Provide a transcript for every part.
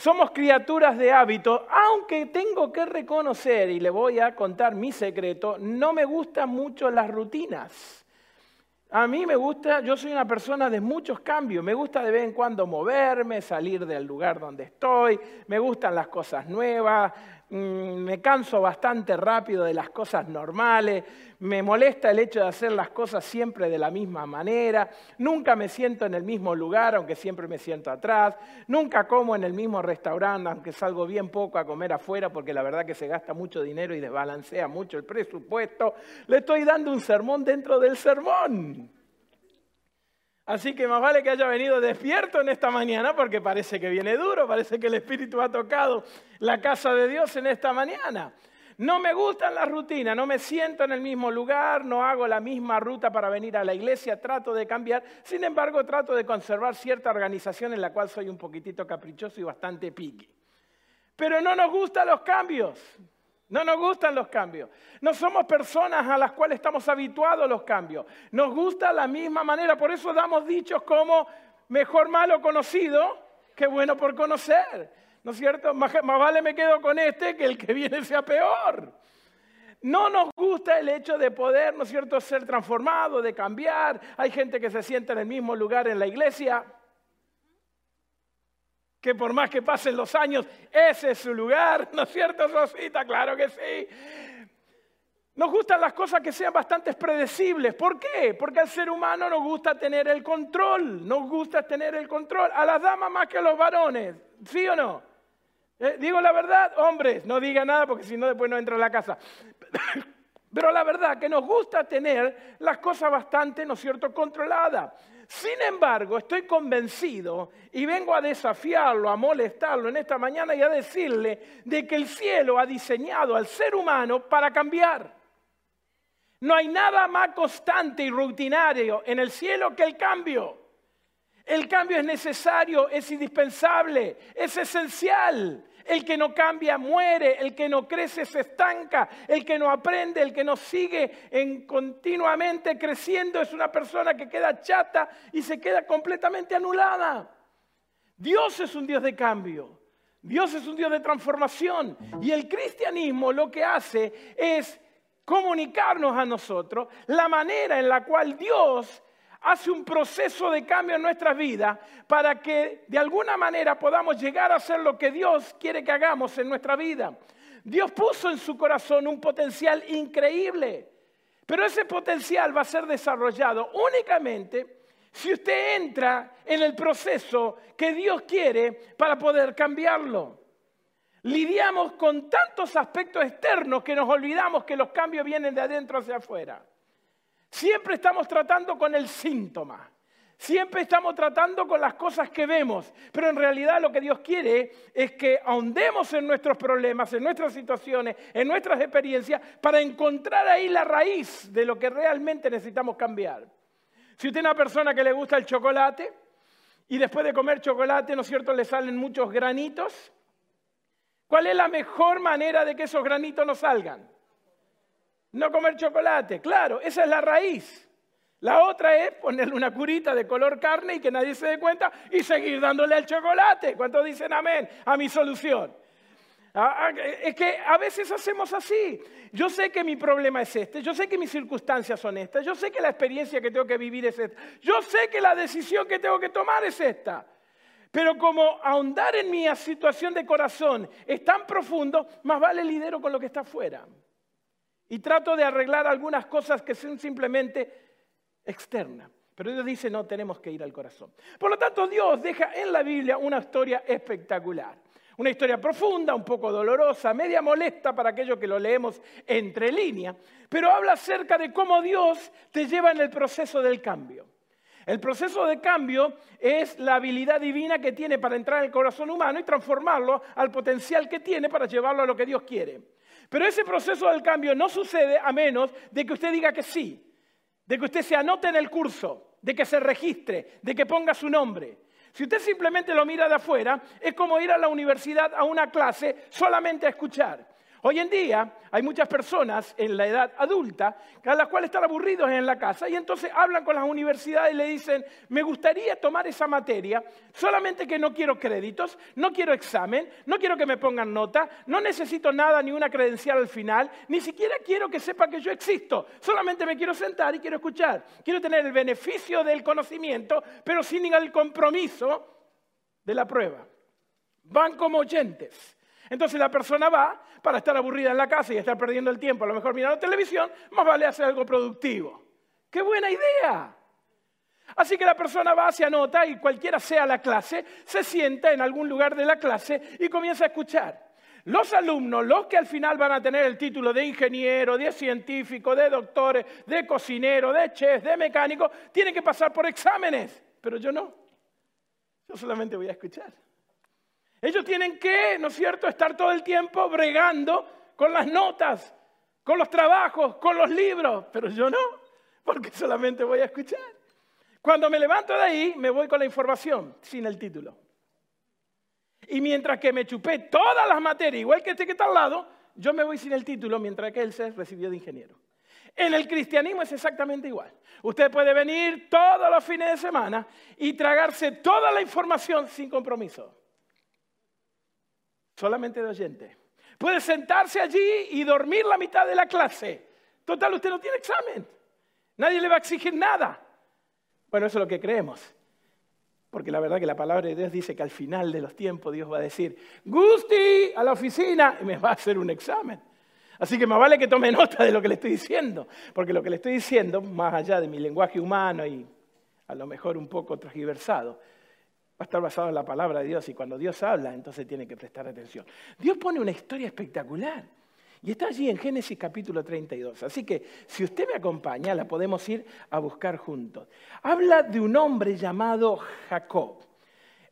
Somos criaturas de hábito, aunque tengo que reconocer, y le voy a contar mi secreto, no me gustan mucho las rutinas. A mí me gusta, yo soy una persona de muchos cambios, me gusta de vez en cuando moverme, salir del lugar donde estoy, me gustan las cosas nuevas, me canso bastante rápido de las cosas normales, me molesta el hecho de hacer las cosas siempre de la misma manera, nunca me siento en el mismo lugar, aunque siempre me siento atrás, nunca como en el mismo restaurante, aunque salgo bien poco a comer afuera, porque la verdad que se gasta mucho dinero y desbalancea mucho el presupuesto. Le estoy dando un sermón dentro del sermón. Así que más vale que haya venido despierto en esta mañana porque parece que viene duro, parece que el Espíritu ha tocado la casa de Dios en esta mañana. No me gustan las rutinas, no me siento en el mismo lugar, no hago la misma ruta para venir a la iglesia, trato de cambiar, sin embargo trato de conservar cierta organización en la cual soy un poquitito caprichoso y bastante piqui. Pero no nos gustan los cambios. No nos gustan los cambios. No somos personas a las cuales estamos habituados a los cambios. Nos gusta la misma manera. Por eso damos dichos como mejor malo conocido que bueno por conocer. ¿No es cierto? Más, vale me quedo con este que el que viene sea peor. No nos gusta el hecho de poder, ¿no es cierto?, ser transformado, de cambiar. Hay gente que se siente en el mismo lugar en la iglesia que por más que pasen los años, ese es su lugar, ¿no es cierto, Rosita? Claro que sí. Nos gustan las cosas que sean bastante predecibles. ¿Por qué? Porque al ser humano nos gusta tener el control, nos gusta tener el control. A las damas más que a los varones, ¿sí o no? Eh, digo la verdad, hombres, no diga nada porque si no después no entra a la casa. Pero la verdad que nos gusta tener las cosas bastante, ¿no es cierto?, controladas. Sin embargo, estoy convencido y vengo a desafiarlo, a molestarlo en esta mañana y a decirle de que el cielo ha diseñado al ser humano para cambiar. No hay nada más constante y rutinario en el cielo que el cambio. El cambio es necesario, es indispensable, es esencial. El que no cambia muere, el que no crece se estanca, el que no aprende, el que no sigue en continuamente creciendo es una persona que queda chata y se queda completamente anulada. Dios es un Dios de cambio, Dios es un Dios de transformación y el cristianismo lo que hace es comunicarnos a nosotros la manera en la cual Dios hace un proceso de cambio en nuestras vidas para que de alguna manera podamos llegar a hacer lo que Dios quiere que hagamos en nuestra vida. Dios puso en su corazón un potencial increíble, pero ese potencial va a ser desarrollado únicamente si usted entra en el proceso que Dios quiere para poder cambiarlo. Lidiamos con tantos aspectos externos que nos olvidamos que los cambios vienen de adentro hacia afuera. Siempre estamos tratando con el síntoma. Siempre estamos tratando con las cosas que vemos, pero en realidad lo que Dios quiere es que ahondemos en nuestros problemas, en nuestras situaciones, en nuestras experiencias, para encontrar ahí la raíz de lo que realmente necesitamos cambiar. Si usted es una persona que le gusta el chocolate y después de comer chocolate, ¿no es cierto?, le salen muchos granitos, ¿cuál es la mejor manera de que esos granitos no salgan? No comer chocolate, claro, esa es la raíz. La otra es ponerle una curita de color carne y que nadie se dé cuenta y seguir dándole al chocolate. ¿Cuántos dicen amén a mi solución? Ah, ah, es que a veces hacemos así. Yo sé que mi problema es este, yo sé que mis circunstancias son estas, yo sé que la experiencia que tengo que vivir es esta, yo sé que la decisión que tengo que tomar es esta. Pero como ahondar en mi situación de corazón es tan profundo, más vale lidero con lo que está afuera. Y trato de arreglar algunas cosas que son simplemente externas. Pero Dios dice, no, tenemos que ir al corazón. Por lo tanto, Dios deja en la Biblia una historia espectacular. Una historia profunda, un poco dolorosa, media molesta para aquellos que lo leemos entre líneas, pero habla acerca de cómo Dios te lleva en el proceso del cambio. El proceso de cambio es la habilidad divina que tiene para entrar en el corazón humano y transformarlo al potencial que tiene para llevarlo a lo que Dios quiere. Pero ese proceso del cambio no sucede a menos de que usted diga que sí, de que usted se anote en el curso, de que se registre, de que ponga su nombre. Si usted simplemente lo mira de afuera, es como ir a la universidad a una clase solamente a escuchar. Hoy en día hay muchas personas en la edad adulta a las cuales están aburridos en la casa y entonces hablan con las universidades y le dicen, me gustaría tomar esa materia, solamente que no quiero créditos, no quiero examen, no quiero que me pongan nota, no necesito nada ni una credencial al final, ni siquiera quiero que sepa que yo existo, solamente me quiero sentar y quiero escuchar, quiero tener el beneficio del conocimiento, pero sin el compromiso de la prueba. Van como oyentes. Entonces la persona va para estar aburrida en la casa y estar perdiendo el tiempo, a lo mejor mirando televisión, más vale hacer algo productivo. ¡Qué buena idea! Así que la persona va, se anota y cualquiera sea la clase, se sienta en algún lugar de la clase y comienza a escuchar. Los alumnos, los que al final van a tener el título de ingeniero, de científico, de doctores, de cocinero, de chef, de mecánico, tienen que pasar por exámenes, pero yo no. Yo solamente voy a escuchar. Ellos tienen que, ¿no es cierto?, estar todo el tiempo bregando con las notas, con los trabajos, con los libros, pero yo no, porque solamente voy a escuchar. Cuando me levanto de ahí, me voy con la información, sin el título. Y mientras que me chupé todas las materias, igual que este que está al lado, yo me voy sin el título, mientras que él se recibió de ingeniero. En el cristianismo es exactamente igual. Usted puede venir todos los fines de semana y tragarse toda la información sin compromiso solamente de oyente. Puede sentarse allí y dormir la mitad de la clase. Total, usted no tiene examen. Nadie le va a exigir nada. Bueno, eso es lo que creemos. Porque la verdad que la palabra de Dios dice que al final de los tiempos Dios va a decir, Gusti, a la oficina, y me va a hacer un examen. Así que más vale que tome nota de lo que le estoy diciendo, porque lo que le estoy diciendo, más allá de mi lenguaje humano y a lo mejor un poco transgiversado, Va a estar basado en la palabra de Dios y cuando Dios habla, entonces tiene que prestar atención. Dios pone una historia espectacular y está allí en Génesis capítulo 32. Así que si usted me acompaña, la podemos ir a buscar juntos. Habla de un hombre llamado Jacob.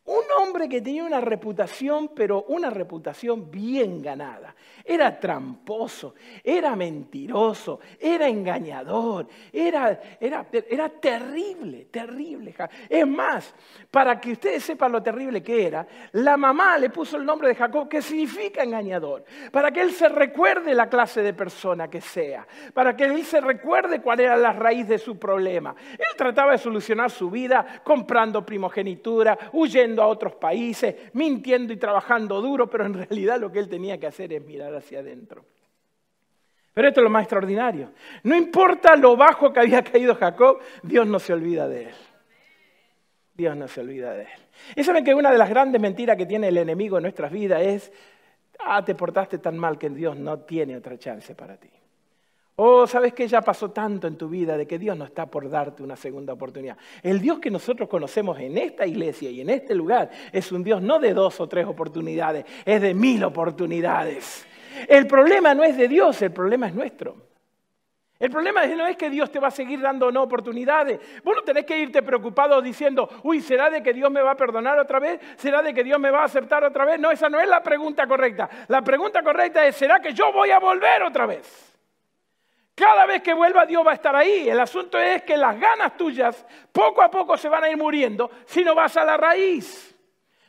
Un hombre que tenía una reputación, pero una reputación bien ganada. Era tramposo, era mentiroso, era engañador, era, era, era terrible, terrible. Es más, para que ustedes sepan lo terrible que era, la mamá le puso el nombre de Jacob, que significa engañador, para que él se recuerde la clase de persona que sea, para que él se recuerde cuál era la raíz de su problema. Él trataba de solucionar su vida comprando primogenitura, huyendo a otros países, mintiendo y trabajando duro, pero en realidad lo que él tenía que hacer es mirar hacia adentro. Pero esto es lo más extraordinario. No importa lo bajo que había caído Jacob, Dios no se olvida de él. Dios no se olvida de él. Y saben que una de las grandes mentiras que tiene el enemigo en nuestras vidas es, ah, te portaste tan mal que Dios no tiene otra chance para ti. Oh, sabes que ya pasó tanto en tu vida de que Dios no está por darte una segunda oportunidad. El Dios que nosotros conocemos en esta iglesia y en este lugar es un Dios no de dos o tres oportunidades, es de mil oportunidades. El problema no es de Dios, el problema es nuestro. El problema no es que Dios te va a seguir dando no oportunidades. Vos no tenés que irte preocupado diciendo, uy, ¿será de que Dios me va a perdonar otra vez? ¿Será de que Dios me va a aceptar otra vez? No, esa no es la pregunta correcta. La pregunta correcta es, ¿será que yo voy a volver otra vez? Cada vez que vuelva Dios va a estar ahí. El asunto es que las ganas tuyas poco a poco se van a ir muriendo si no vas a la raíz.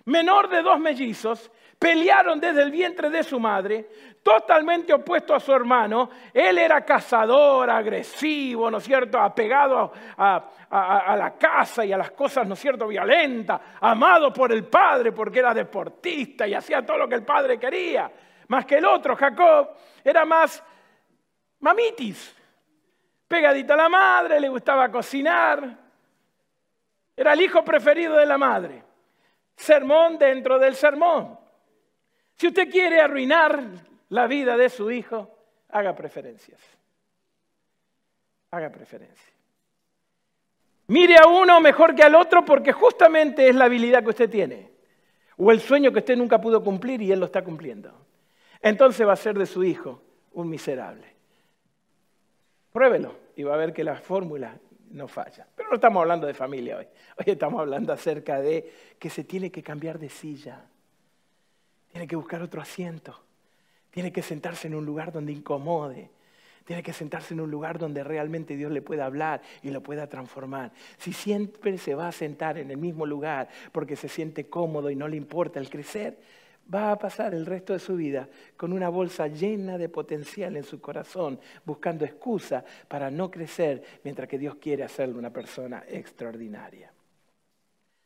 Menor de dos mellizos, pelearon desde el vientre de su madre, totalmente opuesto a su hermano. Él era cazador, agresivo, ¿no es cierto?, apegado a, a, la casa y a las cosas, ¿no es cierto?, violentas, amado por el padre porque era deportista y hacía todo lo que el padre quería. Más que el otro, Jacob, era más mamitis. Pegadita a la madre, le gustaba cocinar. Era el hijo preferido de la madre. Sermón dentro del sermón. Si usted quiere arruinar la vida de su hijo, haga preferencias. Haga preferencias. Mire a uno mejor que al otro porque justamente es la habilidad que usted tiene. O el sueño que usted nunca pudo cumplir y él lo está cumpliendo. Entonces va a ser de su hijo un miserable. Pruébelo y va a ver que la fórmula no falla. Pero no estamos hablando de familia hoy. Hoy estamos hablando acerca de que se tiene que cambiar de silla. Tiene que buscar otro asiento. Tiene que sentarse en un lugar donde incomode. Tiene que sentarse en un lugar donde realmente Dios le pueda hablar y lo pueda transformar. Si siempre se va a sentar en el mismo lugar porque se siente cómodo y no le importa el crecer, va a pasar el resto de su vida con una bolsa llena de potencial en su corazón, buscando excusa para no crecer mientras que Dios quiere hacerle una persona extraordinaria.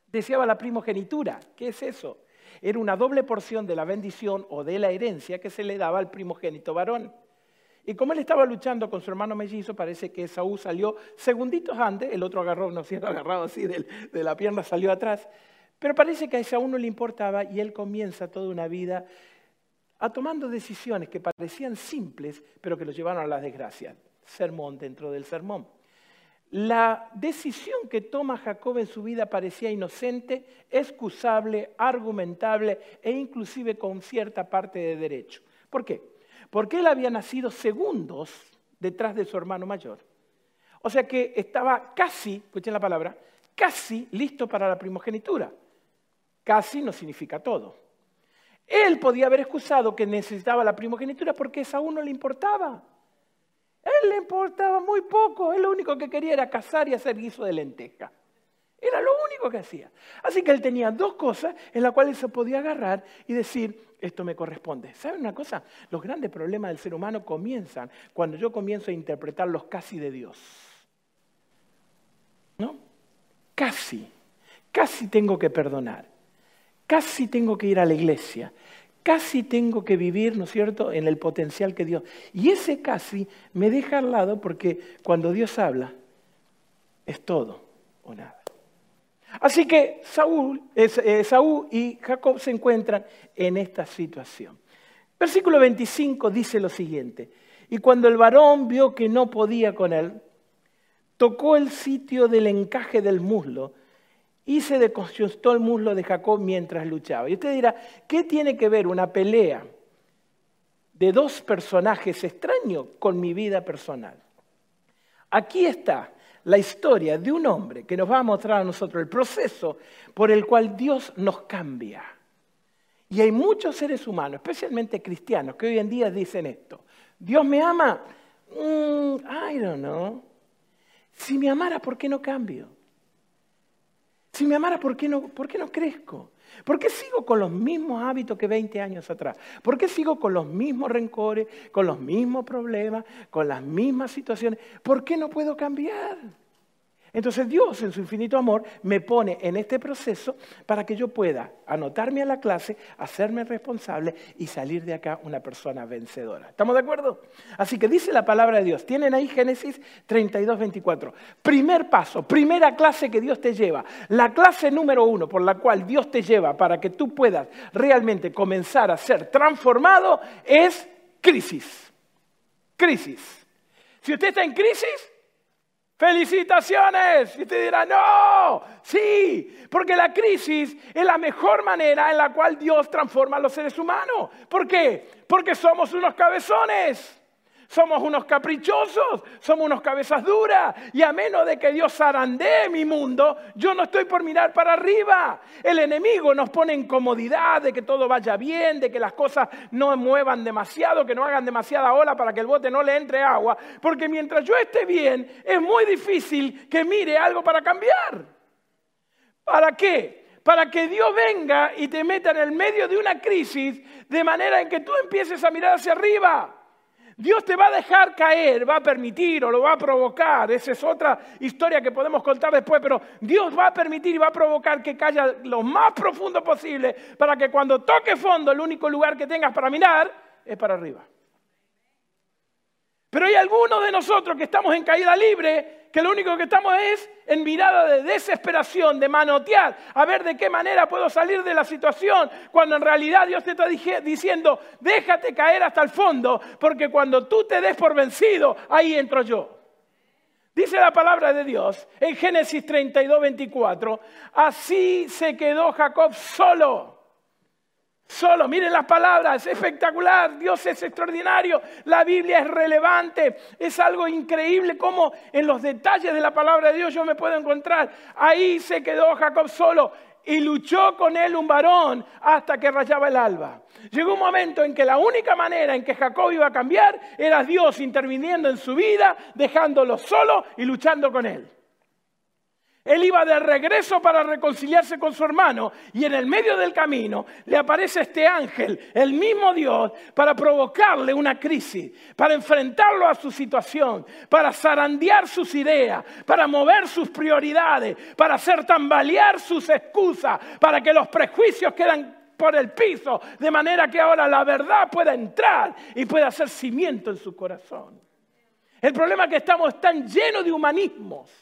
Deseaba la primogenitura. ¿Qué es eso? Era una doble porción de la bendición o de la herencia que se le daba al primogénito varón. Y como él estaba luchando con su hermano mellizo, parece que Saúl salió segunditos antes, el otro agarró, no siendo agarrado así de la pierna, salió atrás. Pero parece que a Saúl no le importaba y él comienza toda una vida a tomando decisiones que parecían simples, pero que lo llevaron a la desgracia. Sermón dentro del sermón. La decisión que toma Jacob en su vida parecía inocente, excusable, argumentable e inclusive con cierta parte de derecho. ¿Por qué? Porque él había nacido segundos detrás de su hermano mayor. O sea que estaba casi, escuchen la palabra, casi listo para la primogenitura. Casi no significa todo. Él podía haber excusado que necesitaba la primogenitura porque a uno le importaba. Él le importaba muy poco, él lo único que quería era cazar y hacer guiso de lenteja. Era lo único que hacía. Así que él tenía dos cosas en las cuales se podía agarrar y decir, esto me corresponde. ¿Saben una cosa? Los grandes problemas del ser humano comienzan cuando yo comienzo a interpretar los casi de Dios. ¿No? Casi, casi tengo que perdonar, casi tengo que ir a la iglesia, casi tengo que vivir, ¿no es cierto?, en el potencial que Dios. Y ese casi me deja al lado porque cuando Dios habla, es todo o nada. Así que Saúl, eh, Saúl y Jacob se encuentran en esta situación. Versículo 25 dice lo siguiente, y cuando el varón vio que no podía con él, tocó el sitio del encaje del muslo y se desconstruyó el muslo de Jacob mientras luchaba. Y usted dirá, ¿qué tiene que ver una pelea de dos personajes extraños con mi vida personal? Aquí está la historia de un hombre que nos va a mostrar a nosotros el proceso por el cual Dios nos cambia. Y hay muchos seres humanos, especialmente cristianos, que hoy en día dicen esto. Dios me ama. Mm, I don't know. Si me amara, ¿por qué no cambio? Si me amara, ¿por qué no, por qué no crezco? ¿Por qué sigo con los mismos hábitos que 20 años atrás? ¿Por qué sigo con los mismos rencores, con los mismos problemas, con las mismas situaciones? ¿Por qué no puedo cambiar? Entonces Dios en su infinito amor me pone en este proceso para que yo pueda anotarme a la clase, hacerme responsable y salir de acá una persona vencedora. ¿Estamos de acuerdo? Así que dice la palabra de Dios. Tienen ahí Génesis 32, 24. Primer paso, primera clase que Dios te lleva. La clase número uno por la cual Dios te lleva para que tú puedas realmente comenzar a ser transformado es crisis. Crisis. Si usted está en crisis, Felicitaciones. Y usted dirá, no, sí, porque la crisis es la mejor manera en la cual Dios transforma a los seres humanos. ¿Por qué? Porque somos unos cabezones. Somos unos caprichosos, somos unos cabezas duras. Y a menos de que Dios zarandee mi mundo, yo no estoy por mirar para arriba. El enemigo nos pone en comodidad de que todo vaya bien, de que las cosas no muevan demasiado, que no hagan demasiada ola para que el bote no le entre agua. Porque mientras yo esté bien, es muy difícil que mire algo para cambiar. ¿Para qué? Para que Dios venga y te meta en el medio de una crisis de manera en que tú empieces a mirar hacia arriba. Dios te va a dejar caer, va a permitir o lo va a provocar. Esa es otra historia que podemos contar después, pero Dios va a permitir y va a provocar que caiga lo más profundo posible para que cuando toque fondo el único lugar que tengas para mirar es para arriba. Pero hay algunos de nosotros que estamos en caída libre, que lo único que estamos es en mirada de desesperación, de manotear, a ver de qué manera puedo salir de la situación, cuando en realidad Dios te está diciendo, déjate caer hasta el fondo, porque cuando tú te des por vencido, ahí entro yo. Dice la palabra de Dios en Génesis 32, 24, así se quedó Jacob solo Solo, miren las palabras, es espectacular, Dios es extraordinario, la Biblia es relevante, es algo increíble como en los detalles de la palabra de Dios yo me puedo encontrar. Ahí se quedó Jacob solo y luchó con él un varón hasta que rayaba el alba. Llegó un momento en que la única manera en que Jacob iba a cambiar era Dios interviniendo en su vida, dejándolo solo y luchando con él. Él iba de regreso para reconciliarse con su hermano y en el medio del camino le aparece este ángel, el mismo Dios, para provocarle una crisis, para enfrentarlo a su situación, para zarandear sus ideas, para mover sus prioridades, para hacer tambalear sus excusas, para que los prejuicios quedan por el piso, de manera que ahora la verdad pueda entrar y pueda hacer cimiento en su corazón. El problema es que estamos tan llenos de humanismos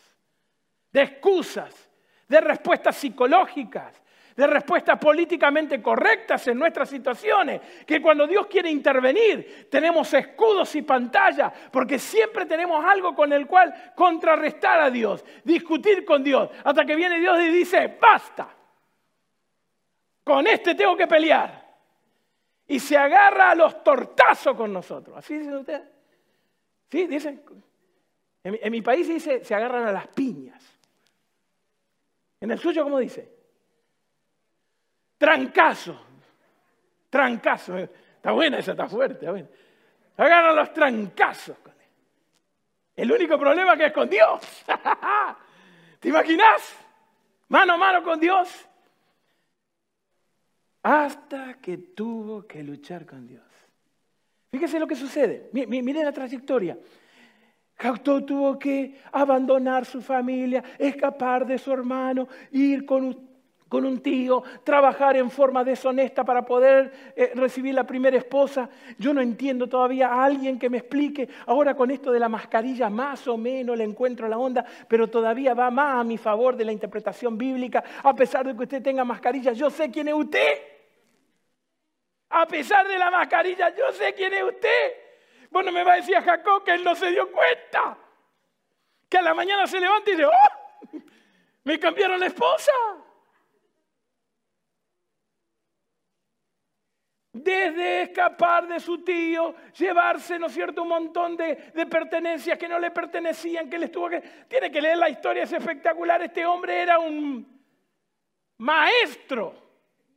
de excusas, de respuestas psicológicas, de respuestas políticamente correctas en nuestras situaciones, que cuando Dios quiere intervenir tenemos escudos y pantallas, porque siempre tenemos algo con el cual contrarrestar a Dios, discutir con Dios, hasta que viene Dios y dice, basta, con este tengo que pelear. Y se agarra a los tortazos con nosotros. ¿Así dicen ustedes? ¿Sí? Dicen. En, en mi país dice, se agarran a las piñas. En el suyo, ¿cómo dice? Trancazo. Trancazo. Está buena esa, está fuerte. Está Agarran los trancazos. El único problema que es con Dios. ¿Te imaginas? Mano a mano con Dios. Hasta que tuvo que luchar con Dios. Fíjese lo que sucede. Miren la trayectoria. Jacob tuvo que abandonar su familia, escapar de su hermano, ir con un, tío, trabajar en forma deshonesta para poder eh, recibir la primera esposa. Yo no entiendo todavía a alguien que me explique. Ahora con esto de la mascarilla más o menos le encuentro la onda, pero todavía va más a mi favor de la interpretación bíblica. A pesar de que usted tenga mascarilla, yo sé quién es usted. A pesar de la mascarilla, yo sé quién es usted. Bueno, me va a decir a Jacob que él no se dio cuenta. Que a la mañana se levanta y dice, ¡oh! Me cambiaron la esposa. Desde escapar de su tío, llevarse, ¿no es cierto?, un montón de, pertenencias que no le pertenecían, que le estuvo que... Tiene que leer la historia, es espectacular. Este hombre era un maestro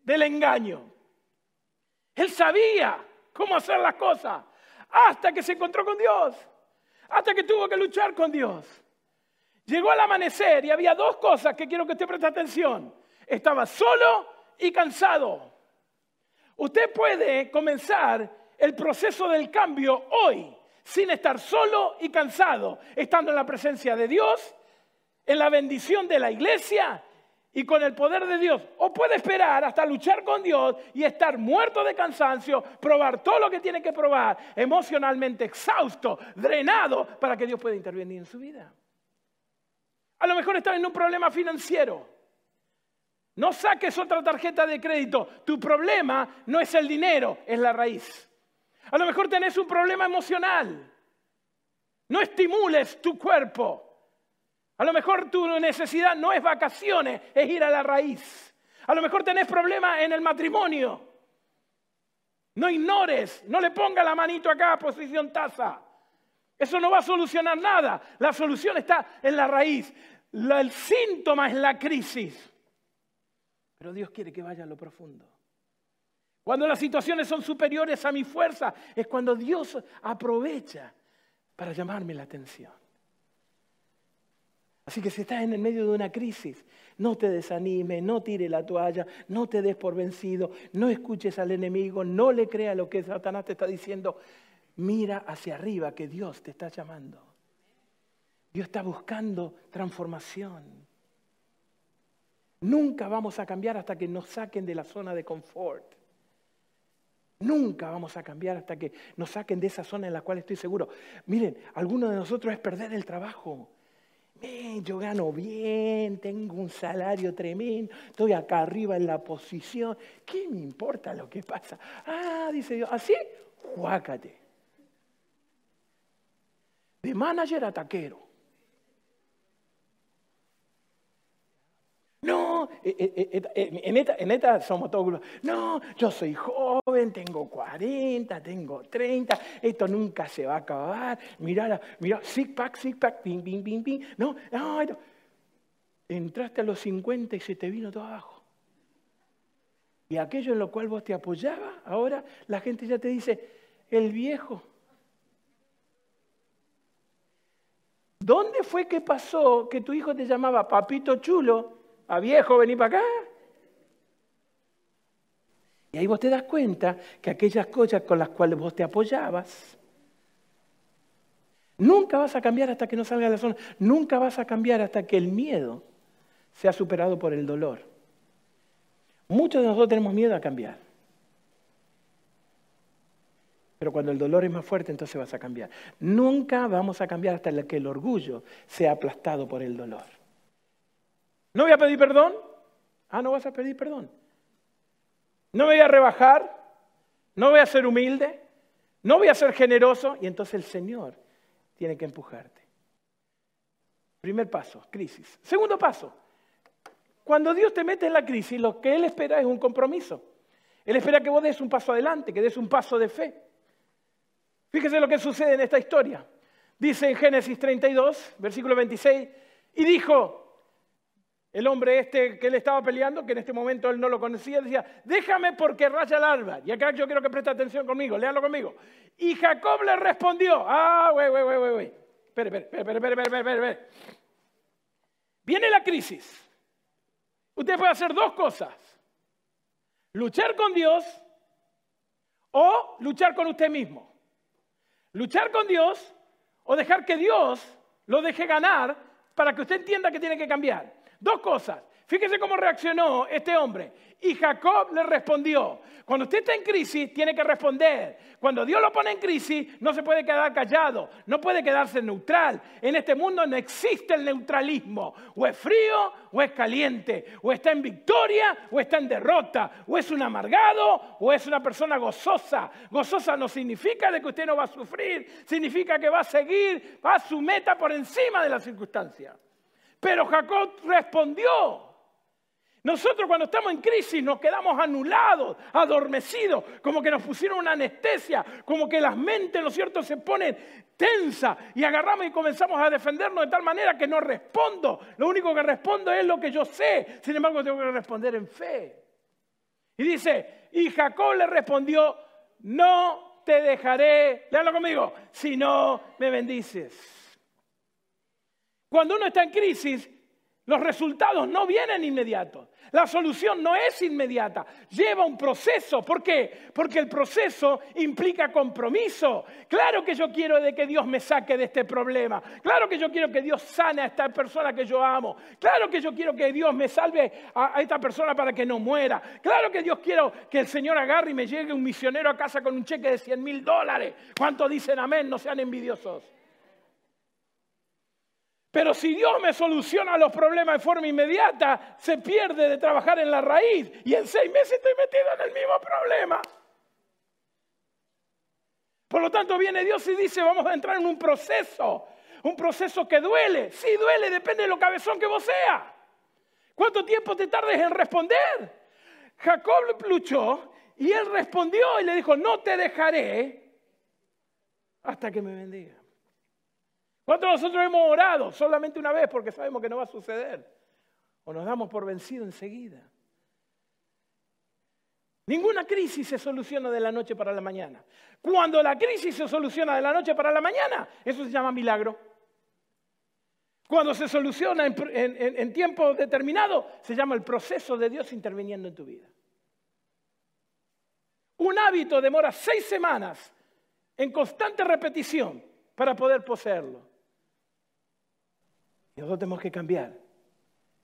del engaño. Él sabía cómo hacer las cosas hasta que se encontró con Dios, hasta que tuvo que luchar con Dios. Llegó al amanecer y había dos cosas que quiero que usted preste atención. Estaba solo y cansado. Usted puede comenzar el proceso del cambio hoy sin estar solo y cansado, estando en la presencia de Dios, en la bendición de la iglesia y con el poder de Dios. O puede esperar hasta luchar con Dios y estar muerto de cansancio, probar todo lo que tiene que probar, emocionalmente exhausto, drenado, para que Dios pueda intervenir en su vida. A lo mejor está en un problema financiero. No saques otra tarjeta de crédito. Tu problema no es el dinero, es la raíz. A lo mejor tenés un problema emocional. No estimules tu cuerpo. A lo mejor tu necesidad no es vacaciones, es ir a la raíz. A lo mejor tenés problemas en el matrimonio. No ignores, no le ponga la manito acá, posición taza. Eso no va a solucionar nada. La solución está en la raíz. el síntoma es la crisis. Pero Dios quiere que vaya a lo profundo. Cuando las situaciones son superiores a mi fuerza, es cuando Dios aprovecha para llamarme la atención. Así que si estás en el medio de una crisis, no te desanimes, no tire la toalla, no te des por vencido, no escuches al enemigo, no le creas lo que Satanás te está diciendo. Mira hacia arriba que Dios te está llamando. Dios está buscando transformación. Nunca vamos a cambiar hasta que nos saquen de la zona de confort. Nunca vamos a cambiar hasta que nos saquen de esa zona en la cual estoy seguro. Miren, alguno de nosotros es perder el trabajo yo gano bien, tengo un salario tremendo, estoy acá arriba en la posición, ¿qué me importa lo que pasa? Ah, dice Dios, así, juácate. De manager a taquero. No, eh, eh, eh, en esta, en esta somos todos No, yo soy joven, tengo 40, tengo 30, esto nunca se va a acabar. Mira, mira, zig pack, zig pack, ping, ping, ping, ping. No, no, no. Entraste a los 50 y se te vino todo abajo. Y aquello en lo cual vos te apoyabas, ahora la gente ya te dice, el viejo. ¿Dónde fue que pasó que tu hijo te llamaba papito chulo? A viejo, vení para acá. Y ahí vos te das cuenta que aquellas cosas con las cuales vos te apoyabas, nunca vas a cambiar hasta que no salga la zona, nunca vas a cambiar hasta que el miedo sea superado por el dolor. Muchos de nosotros tenemos miedo a cambiar. Pero cuando el dolor es más fuerte, entonces vas a cambiar. Nunca vamos a cambiar hasta que el orgullo sea aplastado por el dolor. ¿No voy a pedir perdón? Ah, no vas a pedir perdón. No voy a rebajar, no voy a ser humilde, no voy a ser generoso y entonces el Señor tiene que empujarte. Primer paso, crisis. Segundo paso, cuando Dios te mete en la crisis, lo que Él espera es un compromiso. Él espera que vos des un paso adelante, que des un paso de fe. Fíjese lo que sucede en esta historia. Dice en Génesis 32, versículo 26, y dijo, el hombre este que él estaba peleando, que en este momento él no lo conocía, decía, déjame porque raya el alba. Y acá yo quiero que preste atención conmigo, léalo conmigo. Y Jacob le respondió, ah, güey, güey, güey, güey, espere, espere, espere, espere, espere, espere. Viene la crisis. Usted puede hacer dos cosas. Luchar con Dios o luchar con usted mismo. Luchar con Dios o dejar que Dios lo deje ganar para que usted entienda que tiene que cambiar. Dos cosas. Fíjese cómo reaccionó este hombre. Y Jacob le respondió. Cuando usted está en crisis, tiene que responder. Cuando Dios lo pone en crisis, no se puede quedar callado, no puede quedarse neutral. En este mundo no existe el neutralismo. O es frío o es caliente. O está en victoria o está en derrota. O es un amargado o es una persona gozosa. Gozosa no significa de que usted no va a sufrir, significa que va a seguir, va a su meta por encima de las circunstancias. Pero Jacob respondió. Nosotros cuando estamos en crisis nos quedamos anulados, adormecidos, como que nos pusieron una anestesia, como que las mentes, ¿no cierto?, se ponen tensa y agarramos y comenzamos a defendernos de tal manera que no respondo. Lo único que respondo es lo que yo sé, sin embargo tengo que responder en fe. Y dice, y Jacob le respondió, no te dejaré, léalo conmigo, si no me bendices. Cuando uno está en crisis, los resultados no vienen inmediatos. La solución no es inmediata, lleva un proceso. ¿Por qué? Porque el proceso implica compromiso. Claro que yo quiero de que Dios me saque de este problema. Claro que yo quiero que Dios sane a esta persona que yo amo. Claro que yo quiero que Dios me salve a, esta persona para que no muera. Claro que Dios quiero que el Señor agarre y me llegue un misionero a casa con un cheque de 100 mil dólares. ¿Cuántos dicen amén? No sean envidiosos. Pero si Dios me soluciona los problemas de forma inmediata, se pierde de trabajar en la raíz y en seis meses estoy metido en el mismo problema. Por lo tanto, viene Dios y dice, vamos a entrar en un proceso, un proceso que duele. Sí, duele, depende de lo cabezón que vos seas. ¿Cuánto tiempo te tardes en responder? Jacob luchó y él respondió y le dijo, no te dejaré hasta que me bendiga. ¿Cuántos de nosotros hemos orado solamente una vez porque sabemos que no va a suceder? O nos damos por vencido enseguida. Ninguna crisis se soluciona de la noche para la mañana. Cuando la crisis se soluciona de la noche para la mañana, eso se llama milagro. Cuando se soluciona en, en tiempo determinado, se llama el proceso de Dios interviniendo en tu vida. Un hábito demora seis semanas en constante repetición para poder poseerlo. Y nosotros tenemos que cambiar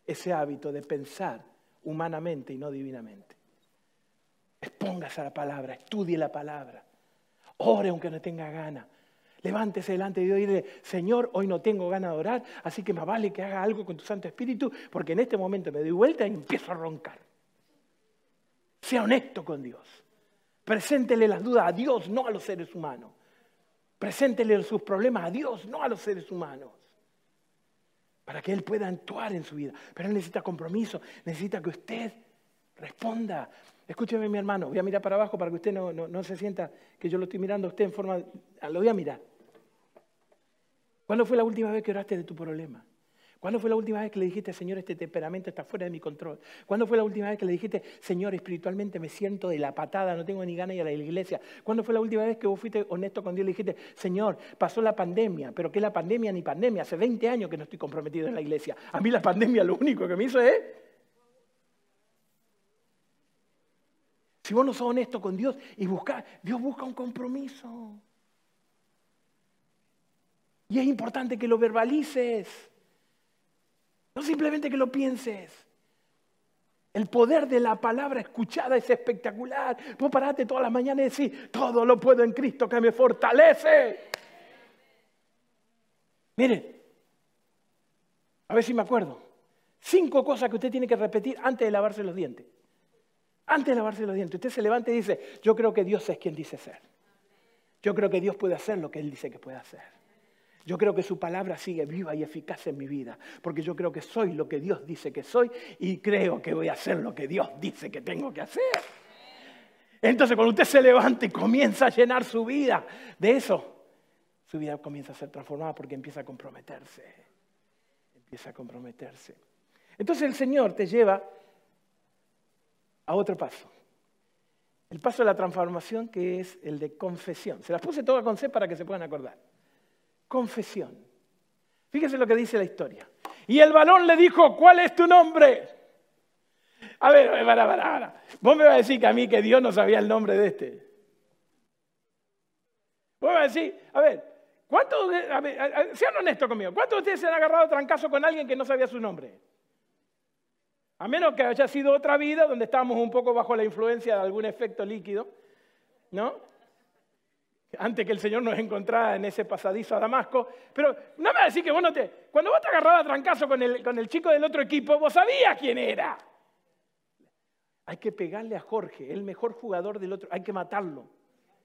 ese hábito de pensar humanamente y no divinamente. Expóngase a la palabra, estudie la palabra. Ore aunque no tenga gana. Levántese delante de Dios y dile, Señor, hoy no tengo ganas de orar, así que más vale que haga algo con tu Santo Espíritu, porque en este momento me doy vuelta y empiezo a roncar. Sea honesto con Dios. Preséntele las dudas a Dios, no a los seres humanos. Preséntele sus problemas a Dios, no a los seres humanos para que Él pueda actuar en su vida. Pero Él necesita compromiso, necesita que usted responda. Escúcheme, mi hermano, voy a mirar para abajo para que usted no, se sienta que yo lo estoy mirando a usted en forma... Lo voy a mirar. ¿Cuándo fue la última vez que oraste de tu problema? ¿Cuándo fue la última vez que le dijiste, Señor, este temperamento está fuera de mi control? ¿Cuándo fue la última vez que le dijiste, Señor, espiritualmente me siento de la patada, no tengo ni ganas de ir a la iglesia? ¿Cuándo fue la última vez que vos fuiste honesto con Dios y le dijiste, Señor, pasó la pandemia, pero ¿qué la pandemia ni pandemia? Hace 20 años que no estoy comprometido en la iglesia. A mí la pandemia lo único que me hizo es... Si vos no sos honesto con Dios y buscás, Dios busca un compromiso. Y es importante que lo verbalices. No simplemente que lo pienses. El poder de la palabra escuchada es espectacular. Vos parate todas las mañanas y decís, todo lo puedo en Cristo que me fortalece. Mire, a ver si me acuerdo. Cinco cosas que usted tiene que repetir antes de lavarse los dientes. Antes de lavarse los dientes, usted se levanta y dice, yo creo que Dios es quien dice ser. Yo creo que Dios puede hacer lo que Él dice que puede hacer. Yo creo que su palabra sigue viva y eficaz en mi vida, porque yo creo que soy lo que Dios dice que soy y creo que voy a hacer lo que Dios dice que tengo que hacer. Entonces cuando usted se levanta y comienza a llenar su vida de eso, su vida comienza a ser transformada porque empieza a comprometerse. Empieza a comprometerse. Entonces el Señor te lleva a otro paso. El paso de la transformación que es el de confesión. Se las puse todas con C para que se puedan acordar confesión. Fíjese lo que dice la historia. Y el varón le dijo, ¿cuál es tu nombre? A ver, para, para, para. Vos me vas a decir que a mí que Dios no sabía el nombre de este. Vos me vas a decir, a ver, ¿cuántos, sean honestos conmigo, ¿cuántos de ustedes se han agarrado trancazo con alguien que no sabía su nombre? A menos que haya sido otra vida donde estábamos un poco bajo la influencia de algún efecto líquido, ¿no? Antes que el Señor nos encontrara en ese pasadizo a Damasco. Pero no me decir que vos no te... Cuando vos te agarrabas a trancazo con el, con el chico del otro equipo, vos sabías quién era. Hay que pegarle a Jorge, el mejor jugador del otro, hay que matarlo.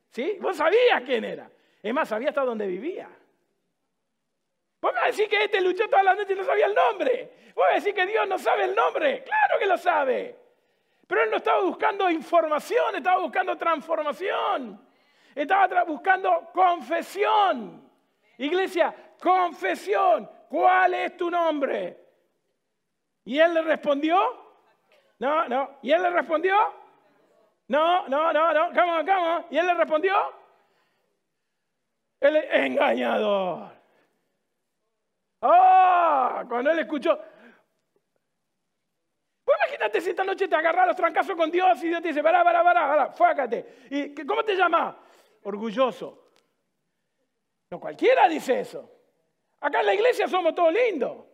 ¿Sí? Vos sabías quién era. Es más, sabía hasta dónde vivía. Vos me vas a decir que este luchó toda la noche y no sabía el nombre. Vos me a decir que Dios no sabe el nombre. Claro que lo sabe. Pero él no estaba buscando información, estaba buscando transformación. Estaba buscando confesión. Iglesia, confesión. ¿Cuál es tu nombre? Y él le respondió, no, no. ¿Y él le respondió? No, no, no, no. Come on, come on. ¿Y él le respondió? El engañador. Ah, cuando él escuchó. Pues imagínate si esta noche te agarras los trancazos con Dios y Dios te dice, para, para, para, para, fácate. ¿Y cómo te llamas? Orgulloso. No cualquiera dice eso. Acá en la iglesia somos todos lindos.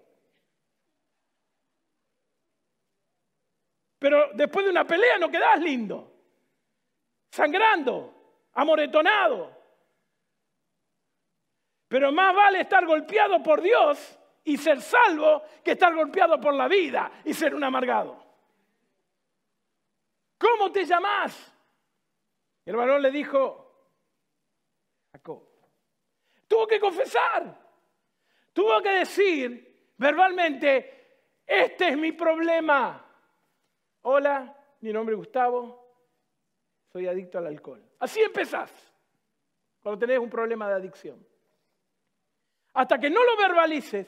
Pero después de una pelea no quedás lindo. Sangrando, amoretonado. Pero más vale estar golpeado por Dios y ser salvo que estar golpeado por la vida y ser un amargado. ¿Cómo te llamás? El varón le dijo, Tuvo que confesar. Tuvo que decir verbalmente, este es mi problema. Hola, mi nombre es Gustavo, soy adicto al alcohol. Así empezás, cuando tenés un problema de adicción. Hasta que no lo verbalices,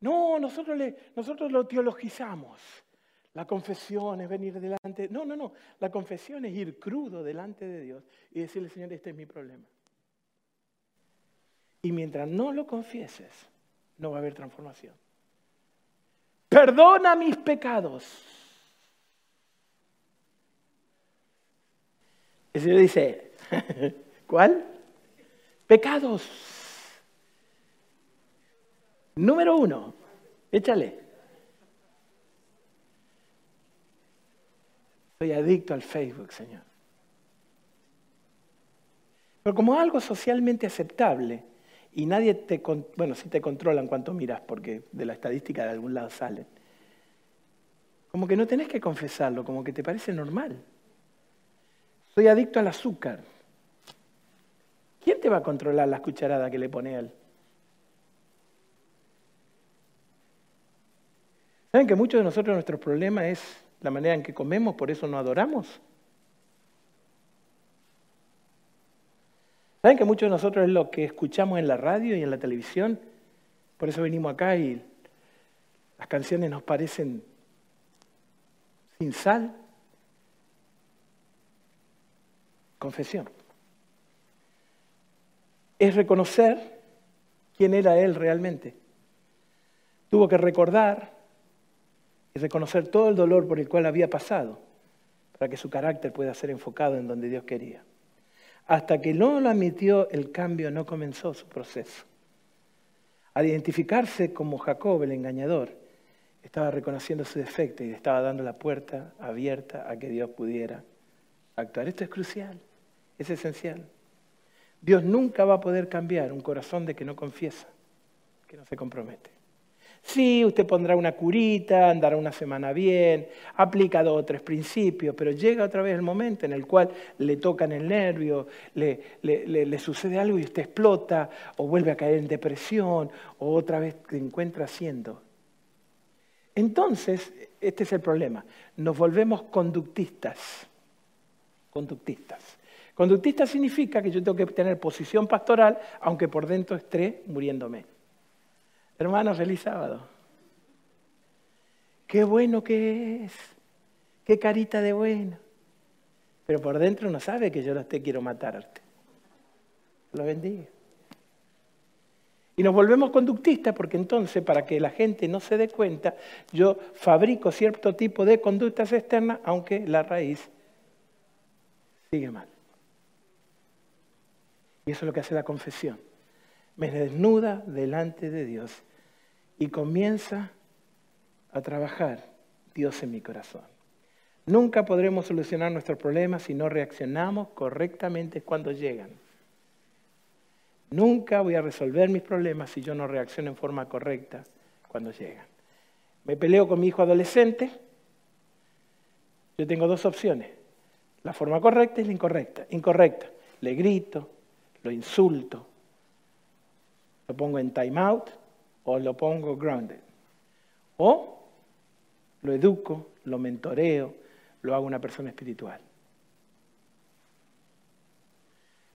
no, nosotros, nosotros lo teologizamos. La confesión es venir delante. No, no, no. La confesión es ir crudo delante de Dios y decirle, Señor, este es mi problema. Y mientras no lo confieses, no va a haber transformación. Perdona mis pecados. El Señor dice, ¿cuál? Pecados. Número uno, échale. Soy adicto al Facebook, Señor. Pero como algo socialmente aceptable, y nadie te, bueno, sí te controlan cuanto miras, porque de la estadística de algún lado salen. Como que no tenés que confesarlo, como que te parece normal. Soy adicto al azúcar. ¿Quién te va a controlar las cucharadas que le pone él? ¿Saben que muchos de nosotros nuestro problema es la manera en que comemos, por eso no adoramos? ¿Saben que muchos de nosotros es lo que escuchamos en la radio y en la televisión? Por eso venimos acá y Las canciones nos parecen sin sal. Confesión. Es reconocer quién era Él realmente. Tuvo que recordar y reconocer todo el dolor por el cual había pasado para que su carácter pueda ser enfocado en donde Dios quería. Hasta que no lo admitió, el cambio no comenzó su proceso. Al identificarse como Jacob, el engañador, estaba reconociendo su defecto y estaba dando la puerta abierta a que Dios pudiera actuar. Esto es crucial, es esencial. Dios nunca va a poder cambiar un corazón de que no confiesa, que no se compromete. Sí, usted pondrá una curita, andará una semana bien, aplica dos o tres principios, pero llega otra vez el momento en el cual le tocan el nervio, le, le, sucede algo y usted explota, o vuelve a caer en depresión, o otra vez se encuentra haciendo. Entonces, este es el problema, nos volvemos conductistas, conductistas. Conductista significa que yo tengo que tener posición pastoral, aunque por dentro esté muriéndome. Hermanos, feliz sábado. Qué bueno que es. Qué carita de bueno. Pero por dentro no sabe que yo no te quiero matarte. Lo bendiga. Y nos volvemos conductistas porque entonces, para que la gente no se dé cuenta, yo fabrico cierto tipo de conductas externas, aunque la raíz sigue mal. Y eso es lo que hace la confesión. Me desnuda delante de Dios y comienza a trabajar Dios en mi corazón. Nunca podremos solucionar nuestros problemas si no reaccionamos correctamente cuando llegan. Nunca voy a resolver mis problemas si yo no reacciono en forma correcta cuando llegan. Me peleo con mi hijo adolescente. Yo tengo dos opciones. La forma correcta y la incorrecta. Incorrecta. Le grito, lo insulto, lo pongo en time out o lo pongo grounded. O lo educo, lo mentoreo, lo hago una persona espiritual.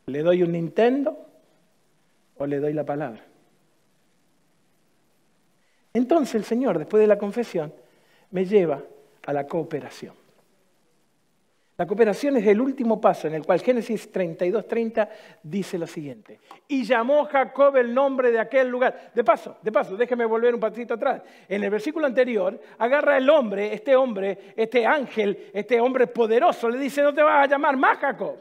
¿Le doy un Nintendo o le doy la palabra? Entonces el Señor, después de la confesión, me lleva a la cooperación. La cooperación es el último paso en el cual Génesis 32:30 dice lo siguiente. Y llamó Jacob el nombre de aquel lugar. De paso, de paso, déjeme volver un pasito atrás. En el versículo anterior, agarra el hombre, este hombre, este ángel, este hombre poderoso, le dice, no te vas a llamar más Jacob.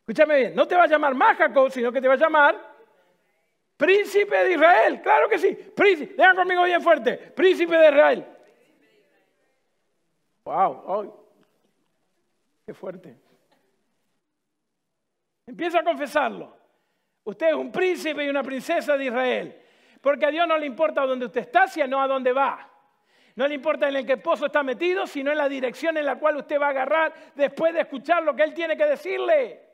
Escúchame bien, no te va a llamar más Jacob, sino que te va a llamar príncipe de Israel. Claro que sí, príncipe. Dejan conmigo bien fuerte, príncipe de Israel. Wow, oh, Qué fuerte. Empieza a confesarlo. Usted es un príncipe y una princesa de Israel. Porque a Dios no le importa dónde usted está, sino a dónde va. No le importa en el qué pozo está metido, sino en la dirección en la cual usted va a agarrar después de escuchar lo que Él tiene que decirle.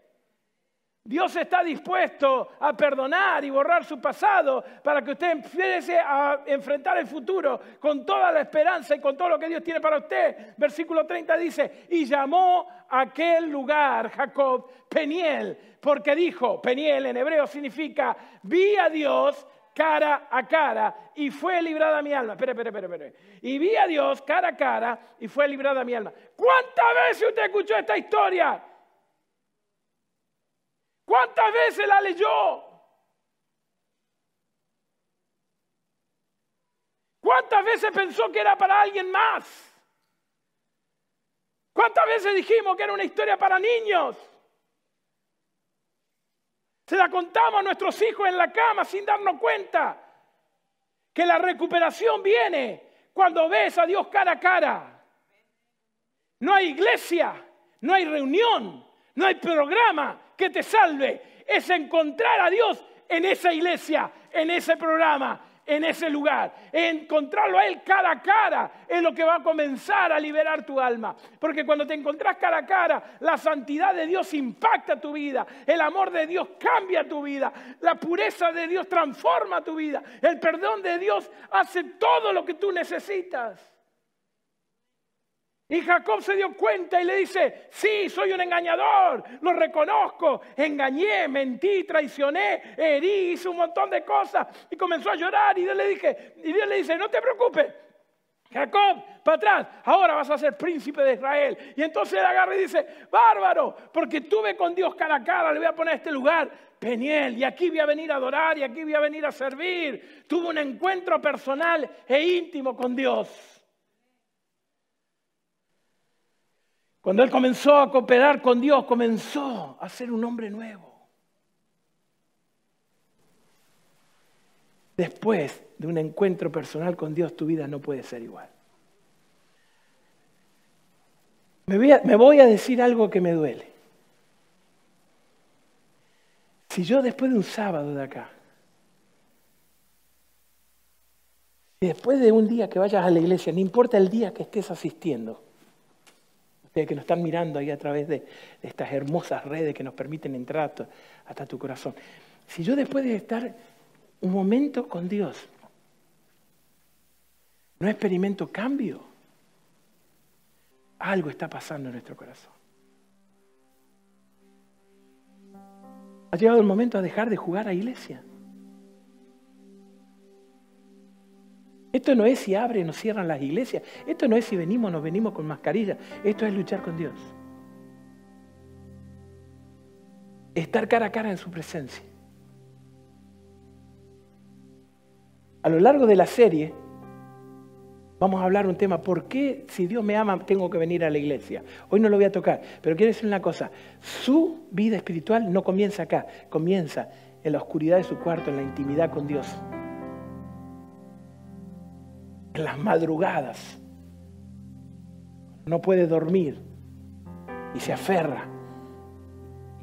Dios está dispuesto a perdonar y borrar su pasado para que usted empiece a enfrentar el futuro con toda la esperanza y con todo lo que Dios tiene para usted. Versículo 30 dice, y llamó aquel lugar Jacob Peniel, porque dijo, Peniel en hebreo significa, vi a Dios cara a cara y fue librada mi alma. Espera, espera, espera, espera. Y vi a Dios cara a cara y fue librada mi alma. ¿Cuántas veces usted escuchó esta historia? ¿Cuántas veces la leyó? ¿Cuántas veces pensó que era para alguien más? ¿Cuántas veces dijimos que era una historia para niños? Se la contamos a nuestros hijos en la cama sin darnos cuenta que la recuperación viene cuando ves a Dios cara a cara. No hay iglesia, no hay reunión, no hay programa que te salve. Es encontrar a Dios en esa iglesia, en ese programa, en ese lugar. Encontrarlo a Él cara a cara es lo que va a comenzar a liberar tu alma. Porque cuando te encontrás cara a cara, la santidad de Dios impacta tu vida. El amor de Dios cambia tu vida. La pureza de Dios transforma tu vida. El perdón de Dios hace todo lo que tú necesitas. Y Jacob se dio cuenta y le dice, sí, soy un engañador, lo reconozco, engañé, mentí, traicioné, herí, hice un montón de cosas. Y comenzó a llorar y Dios le, le dice, no te preocupes, Jacob, para atrás, ahora vas a ser príncipe de Israel. Y entonces él agarra y dice, bárbaro, porque tuve con Dios cara a cara, le voy a poner este lugar, Peniel, y aquí voy a venir a adorar, y aquí voy a venir a servir. Tuvo un encuentro personal e íntimo con Dios. Cuando él comenzó a cooperar con Dios, comenzó a ser un hombre nuevo. Después de un encuentro personal con Dios, tu vida no puede ser igual. Me voy, a, decir algo que me duele. Si yo después de un sábado de acá, si después de un día que vayas a la iglesia, no importa el día que estés asistiendo, que nos están mirando ahí a través de, estas hermosas redes que nos permiten entrar hasta tu corazón. Si yo después de estar un momento con Dios, no experimento cambio, algo está pasando en nuestro corazón. Ha llegado el momento a dejar de jugar a iglesia. Esto no es si abren o cierran las iglesias. Esto no es si venimos o nos venimos con mascarilla. Esto es luchar con Dios. Estar cara a cara en su presencia. A lo largo de la serie vamos a hablar un tema, ¿por qué si Dios me ama tengo que venir a la iglesia? Hoy no lo voy a tocar, pero quiero decir una cosa, su vida espiritual no comienza acá, comienza en la oscuridad de su cuarto, en la intimidad con Dios en las madrugadas. No puede dormir y se aferra.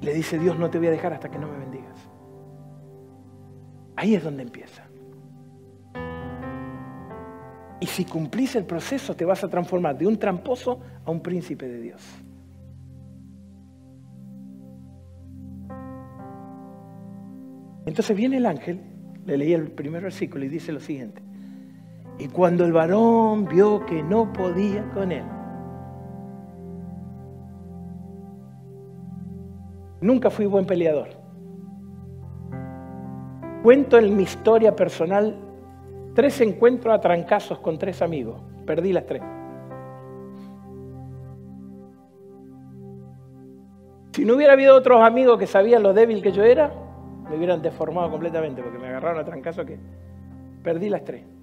Y le dice, Dios, no te voy a dejar hasta que no me bendigas. Ahí es donde empieza. Y si cumplís el proceso, te vas a transformar de un tramposo a un príncipe de Dios. Entonces viene el ángel, le leí el primer versículo y dice lo siguiente. Y cuando el varón vio que no podía con él, nunca fui buen peleador. Cuento en mi historia personal tres encuentros a trancazos con tres amigos. Perdí las tres. Si no hubiera habido otros amigos que sabían lo débil que yo era, me hubieran deformado completamente porque me agarraron a trancazo que perdí las tres.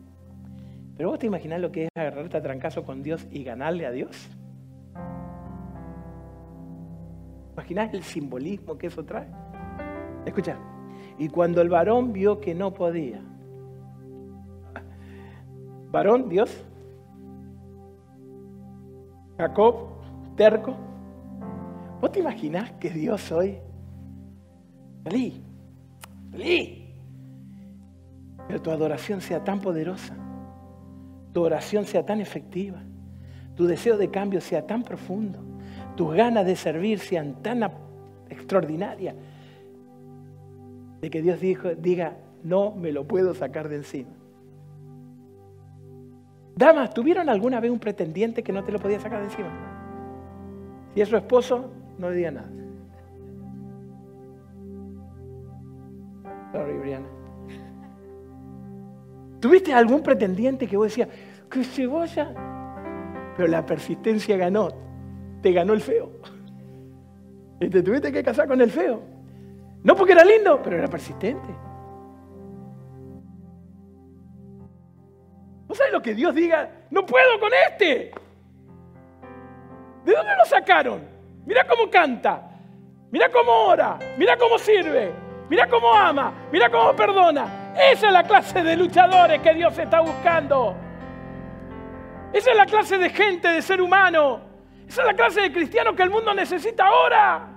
Pero vos te imaginás lo que es agarrarte a trancazo con Dios y ganarle a Dios. ¿Imaginás el simbolismo que eso trae? Escucha, y cuando el varón vio que no podía, varón, Dios, Jacob, terco, ¿vos te imaginás que Dios hoy, feliz, feliz, pero tu adoración sea tan poderosa tu oración sea tan efectiva, tu deseo de cambio sea tan profundo, tus ganas de servir sean tan extraordinarias, de que Dios dijo, diga, no me lo puedo sacar de encima. Damas, ¿tuvieron alguna vez un pretendiente que no te lo podía sacar de encima? Si es su esposo, no le diga nada. Sorry, Brianna. ¿Tuviste algún pretendiente que vos decías, que se vaya? Pero la persistencia ganó, te ganó el feo. Y te tuviste que casar con el feo. No porque era lindo, pero era persistente. ¿No sabes lo que Dios diga? No puedo con este. ¿De dónde lo sacaron? Mira cómo canta, mira cómo ora, mira cómo sirve, mira cómo ama, mira cómo perdona. Esa es la clase de luchadores que Dios está buscando. Esa es la clase de gente, de ser humano. Esa es la clase de cristiano que el mundo necesita ahora.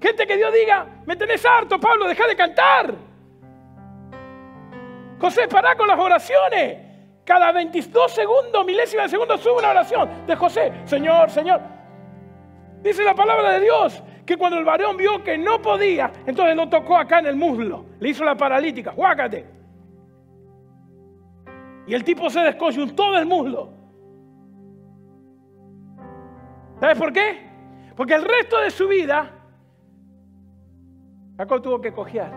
Gente que Dios diga, me tenés harto, Pablo, deja de cantar. José, pará con las oraciones. Cada 22 segundos, milésima de segundo, sube una oración de José. Señor, Señor. Dice la palabra de Dios que cuando el varón vio que no podía, entonces lo tocó acá en el muslo, le hizo la paralítica, juácate. Y el tipo se descoyuntó del muslo. ¿Sabes por qué? Porque el resto de su vida, Jacob tuvo que cojear.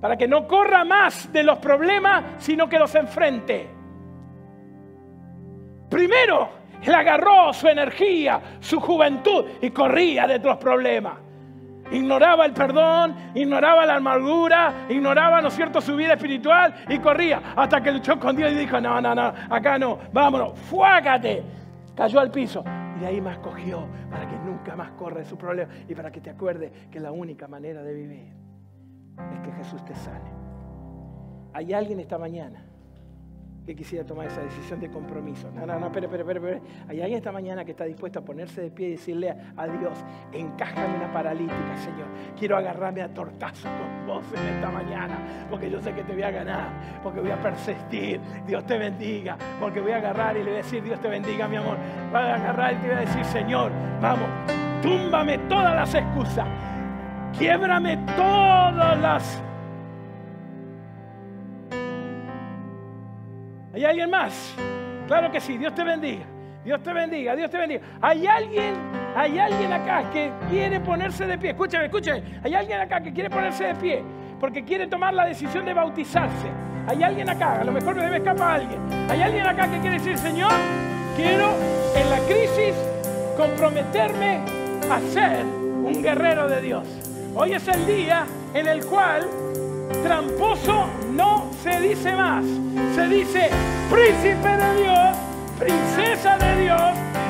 Para que no corra más de los problemas, sino que los enfrente. Primero, él agarró su energía, su juventud y corría de los problemas. Ignoraba el perdón, ignoraba la amargura, ignoraba, ¿no es cierto?, su vida espiritual y corría hasta que luchó con Dios y dijo, no, no, no, acá no, vámonos, fuágate. Cayó al piso y de ahí más cogió para que nunca más corra de su problema y para que te acuerdes que la única manera de vivir es que Jesús te sane. Hay alguien esta mañana que quisiera tomar esa decisión de compromiso. No, no, no, espera, espera, espera. Hay alguien esta mañana que está dispuesto a ponerse de pie y decirle a Dios, encájame una paralítica, Señor. Quiero agarrarme a tortazo con vos en esta mañana, porque yo sé que te voy a ganar, porque voy a persistir. Dios te bendiga, porque voy a agarrar y le voy a decir, Dios te bendiga, mi amor. Voy a agarrar y te voy a decir, Señor, vamos, túmbame todas las excusas. Quiebrame todas las ¿Hay alguien más? Claro que sí, Dios te bendiga. Dios te bendiga, Dios te bendiga. Hay alguien, hay alguien acá que quiere ponerse de pie. Escúchame, escúchame. Hay alguien acá que quiere ponerse de pie porque quiere tomar la decisión de bautizarse. Hay alguien acá, a lo mejor me debe escapar alguien. Hay alguien acá que quiere decir, Señor, quiero en la crisis comprometerme a ser un guerrero de Dios. Hoy es el día en el cual tramposo no se dice más. Se dice príncipe de Dios, princesa de Dios,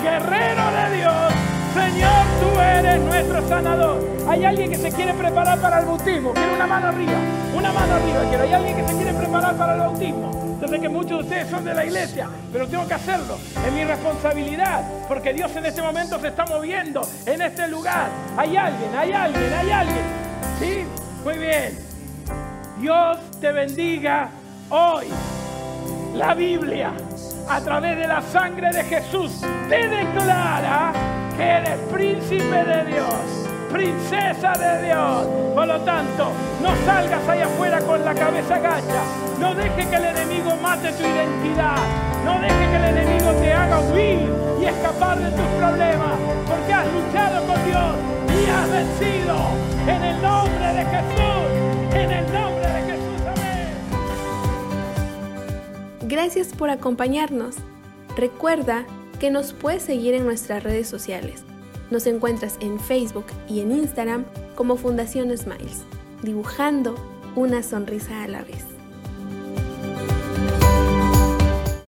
guerrero de Dios. Señor, tú eres nuestro sanador. Hay alguien que se quiere preparar para el bautismo. Quiero una mano arriba, una mano arriba. Quiero. Hay alguien que se quiere preparar para el bautismo. Yo sé que muchos de ustedes son de la iglesia, pero tengo que hacerlo. Es mi responsabilidad, porque Dios en este momento se está moviendo en este lugar. Hay alguien, hay alguien, hay alguien. ¿Sí? Muy bien. Dios te bendiga hoy. La Biblia, a través de la sangre de Jesús, te declara que eres príncipe de Dios, princesa de Dios. Por lo tanto, no salgas allá afuera con la cabeza gacha. No deje que el enemigo mate tu identidad. No deje que el enemigo te haga huir y escapar de tus problemas. Porque has luchado con Dios y has vencido. En el nombre de Jesús. En el nombre Gracias por acompañarnos. Recuerda que nos puedes seguir en nuestras redes sociales. Nos encuentras en Facebook y en Instagram como Fundación Smiles, dibujando una sonrisa a la vez.